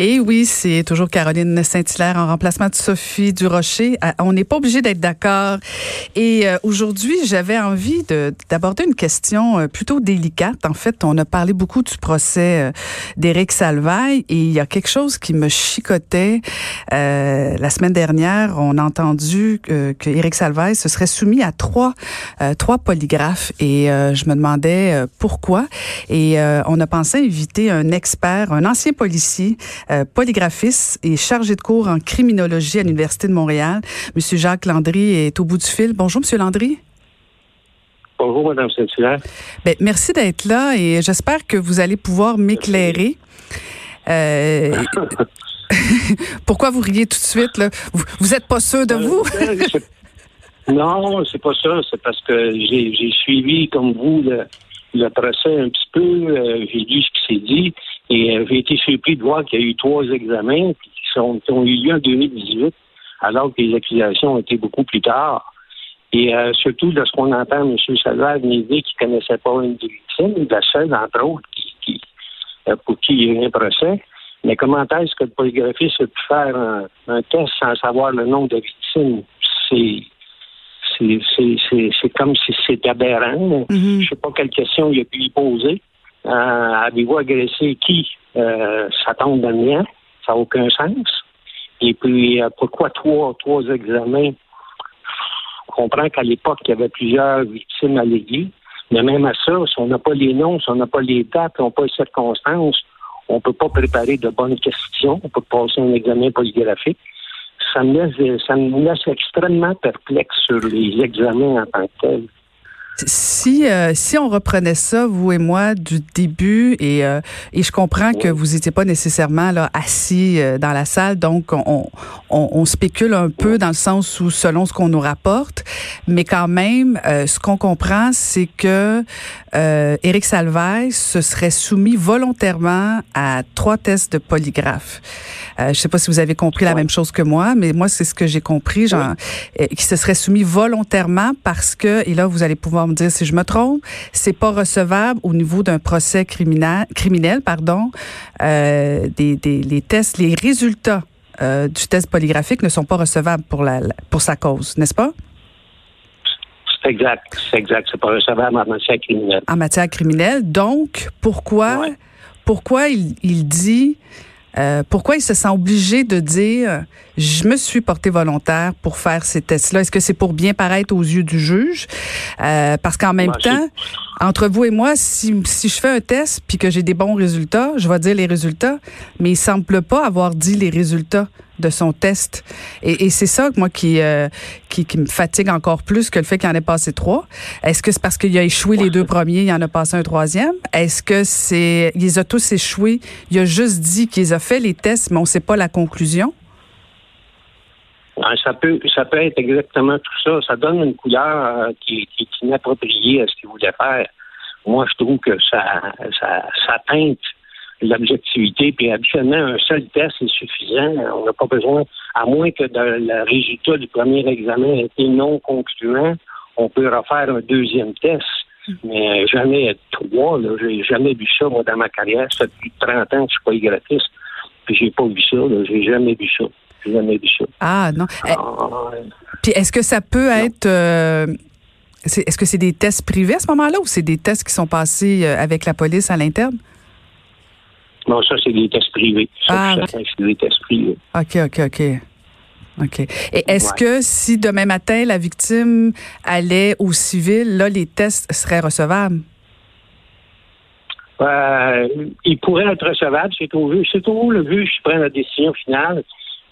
Et oui, c'est toujours Caroline Saint-Hilaire en remplacement de Sophie Durocher. Ah, on n'est pas obligé d'être d'accord. Et euh, aujourd'hui, j'avais envie d'aborder une question euh, plutôt délicate. En fait, on a parlé beaucoup du procès euh, d'Éric Salvaille et il y a quelque chose qui me chicotait. la semaine dernière, on a entendu que Éric Salvaille se serait soumis à trois, trois polygraphes et je me demandais pourquoi. Et on a pensé inviter un expert, un ancien policier, euh, polygraphiste et chargé de cours en criminologie à l'Université de Montréal. Monsieur Jacques Landry est au bout du fil. Bonjour, Monsieur Landry. Bonjour, Madame saint ben, merci d'être là et j'espère que vous allez pouvoir m'éclairer. Euh, pourquoi vous riez tout de suite? Là? Vous n'êtes pas sûr de vous? non, c'est pas ça. C'est parce que j'ai suivi, comme vous, le, le procès un petit peu. Euh, j'ai lu ce qui s'est dit. Et euh, j'ai été surpris de voir qu'il y a eu trois examens qui, sont, ont eu lieu en 2018, alors que les accusations ont été beaucoup plus tard. Et euh, surtout, de ce qu'on entend, M. Nous dit qu'il ne connaissait pas une des victimes, la seule, entre autres, qui, euh, pour qui il y a eu un procès. Mais comment est-ce que le polygraphiste a pu faire un, test sans savoir le nom de victimes? C'est c'est comme si c'était aberrant. Mm-hmm. Je ne sais pas quelle question il a pu y poser. Euh, avez-vous agressé qui? Euh, ça tombe dans le mien. Ça n'a aucun sens. Et puis, euh, pourquoi trois, trois examens? Je comprends qu'à l'époque, il y avait plusieurs victimes alléguées. Mais même à ça, si on n'a pas les noms, si on n'a pas les dates, si on n'a pas les circonstances, on ne peut pas préparer de bonnes questions. On peut passer un examen polygraphique. Ça me laisse, ça me laisse extrêmement perplexe sur les examens en tant que tels. Si euh, si on reprenait ça vous et moi du début et euh, et je comprends que vous n'étiez pas nécessairement là assis euh, dans la salle donc on, on, on spécule un peu dans le sens où selon ce qu'on nous rapporte mais quand même ce qu'on comprend c'est que Éric Salvaille se serait soumis volontairement à trois tests de polygraphe. je sais pas si vous avez compris la même chose que moi mais moi c'est ce que j'ai compris genre qui se serait soumis volontairement parce que et là vous allez pouvoir me dire si je me trompe, c'est pas recevable au niveau d'un procès criminel, criminel pardon, euh, des, des, les tests, les résultats euh, du test polygraphique ne sont pas recevables pour la, pour sa cause, n'est-ce pas? C'est exact, c'est exact, c'est pas recevable en matière criminelle. En matière criminelle, donc pourquoi, pourquoi il, il dit euh, pourquoi il se sent obligé de dire je me suis porté volontaire pour faire ces tests-là Est-ce que c'est pour bien paraître aux yeux du juge? Euh, Parce qu'en même temps, entre vous et moi, si, si je fais un test puis que j'ai des bons résultats, je vais dire les résultats, mais il semble pas avoir dit les résultats de son test. Et, et c'est ça, moi, qui, euh, qui, qui, me fatigue encore plus que le fait qu'il en ait passé trois. Est-ce que c'est parce qu'il a échoué les deux premiers, il en a passé un troisième? Est-ce que c'est... Il les a tous échoués, il a juste dit qu'il a fait les tests, mais on sait pas la conclusion? Ça peut, ça peut être exactement tout ça. Ça donne une couleur euh, qui, est inappropriée à ce qu'il voulait faire. Moi, je trouve que ça, ça, ça teinte l'objectivité. Puis habituellement, un seul test est suffisant. On n'a pas besoin, à moins que le résultat du premier examen ait été non concluant, on peut refaire un deuxième test. Mais jamais trois, là. J'ai jamais vu ça, moi, dans ma carrière. Ça fait plus de 30 ans que je suis pas graphiste. Puis j'ai pas vu ça, là. J'ai jamais vu ça. Vu. Ah, non. Eh, ah, puis est-ce que ça peut être. Euh, est-ce que c'est des tests privés à ce moment-là ou c'est des tests qui sont passés euh, avec la police à l'interne? Non, ça, c'est des tests privés. Ça, ah, c'est des tests privés. OK, OK, OK. OK. Et est-ce que si demain matin, la victime allait au civil, là, les tests seraient recevables? Euh, ils pourraient être recevables. C'est au, au le juge qui prend la décision finale.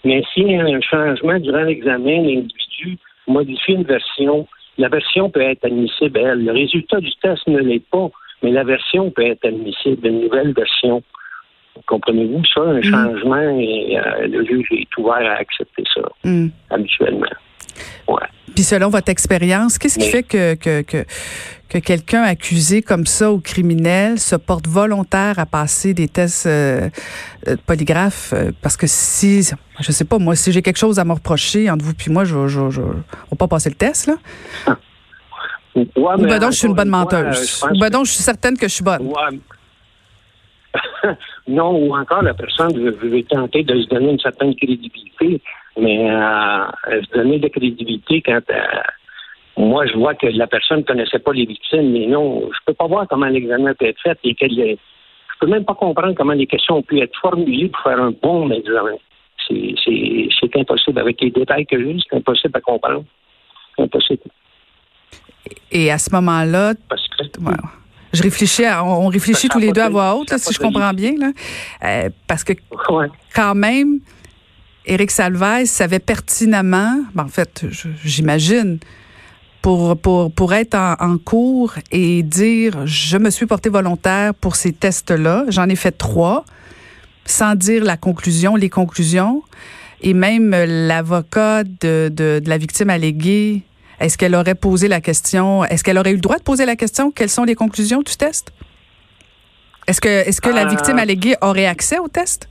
Mais s'il y a un changement durant l'examen, l'individu modifie une version, la version peut être admissible. Le résultat du test ne l'est pas, mais la version peut être admissible, une nouvelle version. Comprenez-vous ça, un mm. changement et euh, le juge est ouvert à accepter ça mm. habituellement. Ouais. Puis selon votre expérience, qu'est-ce qui fait que, que, que, que quelqu'un accusé comme ça ou criminel se porte volontaire à passer des tests euh, euh polygraphes? Euh, parce que si, je sais pas, moi, si j'ai quelque chose à me reprocher entre vous puis moi, je, je, je, on va pas passer le test, là? Ouais, ou ben donc, je suis une bonne menteuse. ou ben donc, je suis certaine que je suis bonne. non, ou encore la personne veut, tenter de se donner une certaine crédibilité, mais euh, se donner de crédibilité quand euh, moi je vois que la personne ne connaissait pas les victimes, mais non, je peux pas voir comment l'examen peut être fait et quelle je peux même pas comprendre comment les questions ont pu être formulées pour faire un bon examen. C'est impossible. Avec les détails que j'ai, c'est impossible à comprendre. Impossible. Et à ce moment-là, je réfléchis, on réfléchit tous les deux à voix haute, si je comprends bien, là, euh, parce que quand même, Éric Salvaille savait pertinemment, ben, en fait, j'imagine, pour, pour, pour être en, en, cours et dire je me suis porté volontaire pour ces tests-là. J'en ai fait trois, sans dire la conclusion, les conclusions. Et même l'avocat de, de, de la victime alléguée est-ce qu'elle aurait posé la question, est-ce qu'elle aurait eu le droit de poser la question, quelles sont les conclusions du test? Est-ce que, est-ce que la victime euh, alléguée aurait accès au test?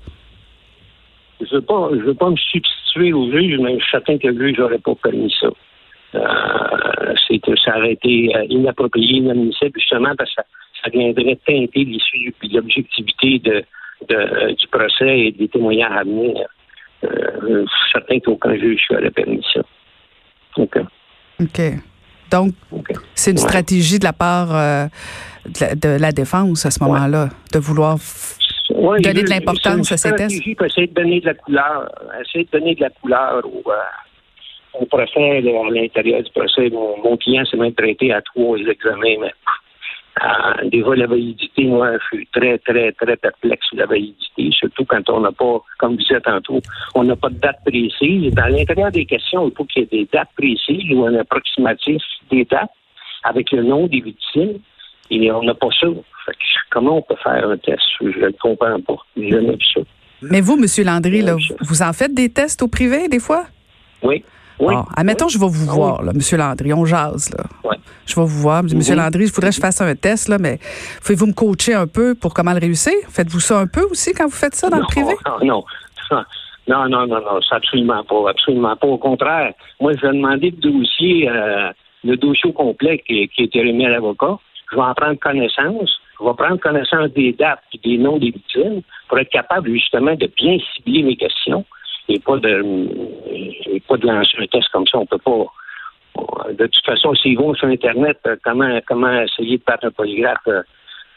Je ne veux, pas, je veux pas me substituer au juge, mais je suis certain que le juge n'aurait pas permis ça. Euh, c'est que ça aurait été euh, inapproprié, inadmissible, justement parce que ça, viendrait teinter l'issue et l'objectivité de, de, du procès et des témoignages à venir. Euh, je suis certain qu'aucun juge n'aurait permis ça. OK. OK. Donc, c'est une stratégie de la part euh, de, la, défense à ce moment-là, de vouloir donner de l'importance à une stratégie pour essayer de donner de la couleur, essayer de donner de la couleur au, euh, au procès, à l'intérieur du procès. Mon, mon client s'est même traité à trois examens, mais euh, déjà, la validité, moi, je suis très, très, très perplexe sur la validité, surtout quand on n'a pas, comme vous disais tantôt, on n'a pas de date précise. Dans l'intérieur des questions, il faut qu'il y ait des dates précises ou un approximatif des dates avec le nom des victimes. Et on n'a pas ça. comment on peut faire un test? Je ne comprends pas. Je n'ai ça. Mais vous, M. Landry, là, vous en faites des tests au privé, des fois? Oui. Oui. admettons, je vais vous ah voir, là, M. Landry. On jase, là. Je vais vous voir. M. Landry, je voudrais que je fasse un test, là, mais pouvez-vous me coacher un peu pour comment le réussir? Faites-vous ça un peu aussi quand vous faites ça dans le privé? Non, non. Non, non, non, non, absolument pas. Absolument pas. Au contraire, moi, je vais demander le dossier, euh, le dossier complet qui, qui a été remis à l'avocat. Je vais en prendre connaissance. Je vais prendre connaissance des dates et des noms des victimes pour être capable, justement, de bien cibler mes questions et pas de, pas de lancer un test comme ça. On peut pas. De toute façon, s'ils vont sur Internet, euh, comment, comment essayer de battre un polygraphe? Euh,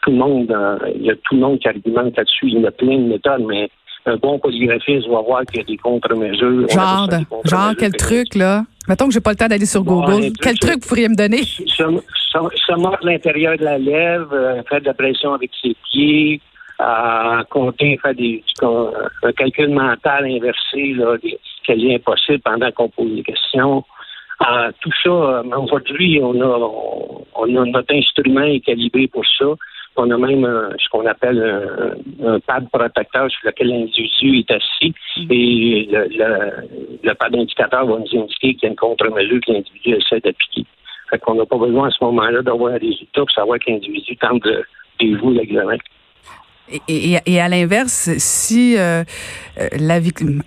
tout le monde, euh, il y a tout le monde qui argumente là-dessus. Il y a plein de méthodes, mais un bon polygraphiste va voir qu'il y a des contre-mesures. Genre, genre quel truc, là? Mettons que j'ai pas le temps d'aller sur Google. quel truc vous pourriez me donner? Se, mordre l'intérieur de la lèvre, faire de la pression avec ses pieds, compter, faire des, un calcul mental inversé, là, des quasi impossibles pendant qu'on pose des questions. Euh, tout ça, euh, aujourd'hui, on a, on a notre instrument est calibré pour ça. On a même ce qu'on appelle un, pad protecteur sur lequel l'individu est assis mm. et le, le, le pad indicateur va nous indiquer qu'il y a une contre-mesure que l'individu essaie d'appliquer. Fait qu'on n'a pas besoin à ce moment-là d'avoir un résultat pour savoir que l'individu tente de déjouer l'examen. Et, et, à l'inverse, si euh, euh, la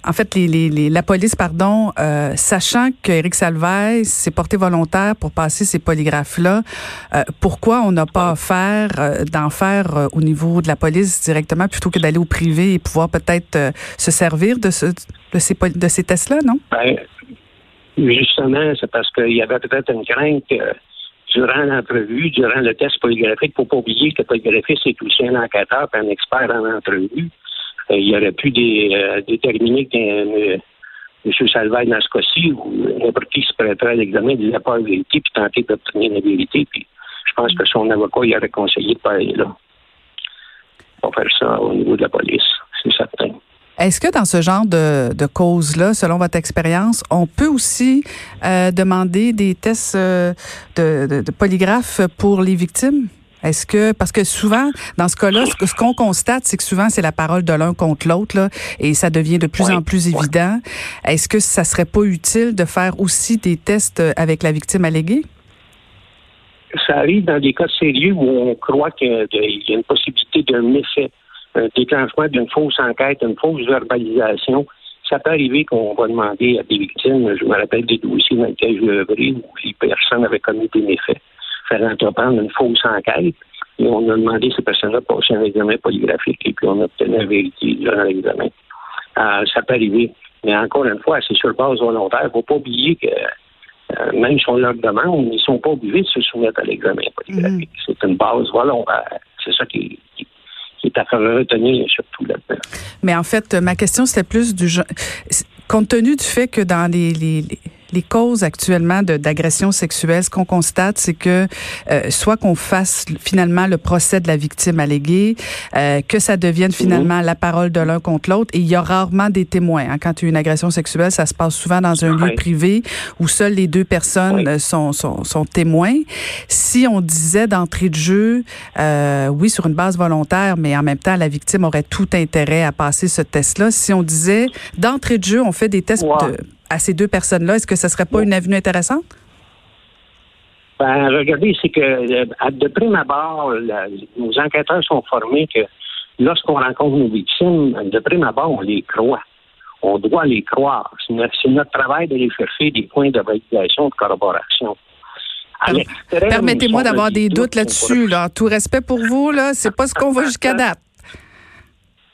en fait, les, les, la police, pardon, euh, sachant qu'Éric Salvaille s'est porté volontaire pour passer ces polygraphes-là, euh, pourquoi on n'a pas offert d'en faire au niveau de la police directement plutôt que d'aller au privé et pouvoir peut-être se servir de, ce, de ces, de ces tests-là, non? Ben, justement, c'est parce qu'il y avait peut-être une crainte durant l'entrevue, durant le test polygraphique, faut pas oublier que le polygraphiste est aussi un enquêteur et un expert en entrevue. Euh, il aurait pu euh, déterminer que euh, M. Salvaille dans ce cas-ci, ou qui se prêterait à l'examen, disait pas la vérité, puis tenter d'obtenir la vérité. Puis je pense que son avocat il aurait conseillé de pas aller là. Pour faire ça au niveau de la police, c'est certain. Est-ce que dans ce genre de, de cause-là, selon votre expérience, on peut aussi euh, demander des tests euh, de, de, polygraphe pour les victimes? Est-ce que parce que souvent dans ce cas-là, ce, qu'on constate, c'est que souvent c'est la parole de l'un contre l'autre là, et ça devient de plus en plus évident. Est-ce que ça serait pas utile de faire aussi des tests avec la victime alléguée? Ça arrive dans des cas sérieux où on croit qu'il y a une possibilité d'un méfait un déclenchement d'une fausse enquête, une fausse verbalisation. Ça peut arriver qu'on va demander à des victimes, je me rappelle des dossiers dans lesquels je œuvré où les personnes avaient commis des méfaits, faire entreprendre une fausse enquête. Et on a demandé à ces personnes-là de passer un examen polygraphique et puis on a obtenu la vérité durant l'examen. Euh, ça peut arriver. Mais encore une fois, c'est sur base volontaire. Il ne faut pas oublier que euh, même si on leur demande, ils ne sont pas obligés de se soumettre à l'examen polygraphique. Mm. C'est une base volontaire. C'est ça qui, qui, est à retenir surtout là-dedans. Mais en fait, ma question, c'était plus du genre. Compte tenu du fait que dans les, les les causes actuellement d'agression sexuelle, ce qu'on constate, c'est que euh, soit qu'on fasse finalement le procès de la victime alléguée, euh, que ça devienne finalement la parole de l'un contre l'autre, et il y a rarement des témoins. Hein. Quand il y a une agression sexuelle, ça se passe souvent dans un lieu privé où seules les deux personnes euh, sont, sont, sont, témoins. Si on disait d'entrée de jeu, euh, oui, sur une base volontaire, mais en même temps, la victime aurait tout intérêt à passer ce test-là. Si on disait d'entrée de jeu, on fait des tests de à ces deux personnes-là, est-ce que ce ne serait pas une avenue intéressante? Ben, regardez, c'est que euh, de prime abord, nos enquêteurs sont formés que lorsqu'on rencontre nos victimes, de prime abord, on les croit. On doit les croire. C'est notre, travail d'aller chercher des points de validation, de corroboration. Permettez-moi d'avoir des doutes là-dessus. Là. Tout respect pour vous, là, c'est pas ce qu'on voit jusqu'à date.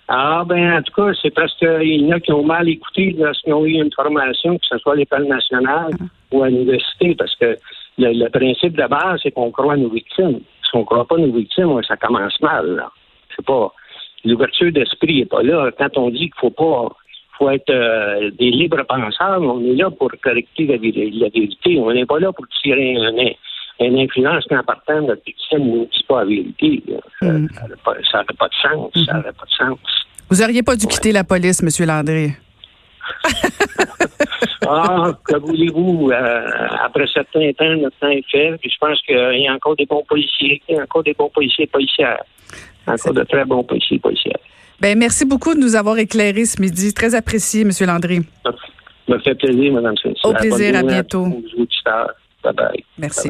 Ah, ben, en tout cas, c'est parce qu'il y en a qui ont mal écouté lorsqu'ils ont eu une formation, que ce soit à l'école nationale ah. ou à l'université, parce que le, principe de base, c'est qu'on croit à nos victimes. Si on ne croit pas nos victimes, ça commence mal, là. C'est pas. L'ouverture d'esprit n'est pas là. Quand on dit qu'il faut pas faut être euh, des libres penseurs, on est là pour correcter la, vérité. On n'est pas là pour tirer un, un influence quand partant notre ne dit pas la vérité. Ça n'aurait mm. pas, de sens. Ça n'aurait pas de sens. Vous n'auriez pas dû quitter la police, M. Landry. ah, que voulez-vous? Euh, après certains temps, notre temps est fait. Puis je pense qu'il y a encore des bons policiers, il y a encore des bons policiers policières. Encore de très bons policiers policières. Ben, merci beaucoup de nous avoir éclairés ce midi. Très apprécié, M. Landry. Ça me fait plaisir, Mme Au plaisir, à bientôt. Bye bye. Merci.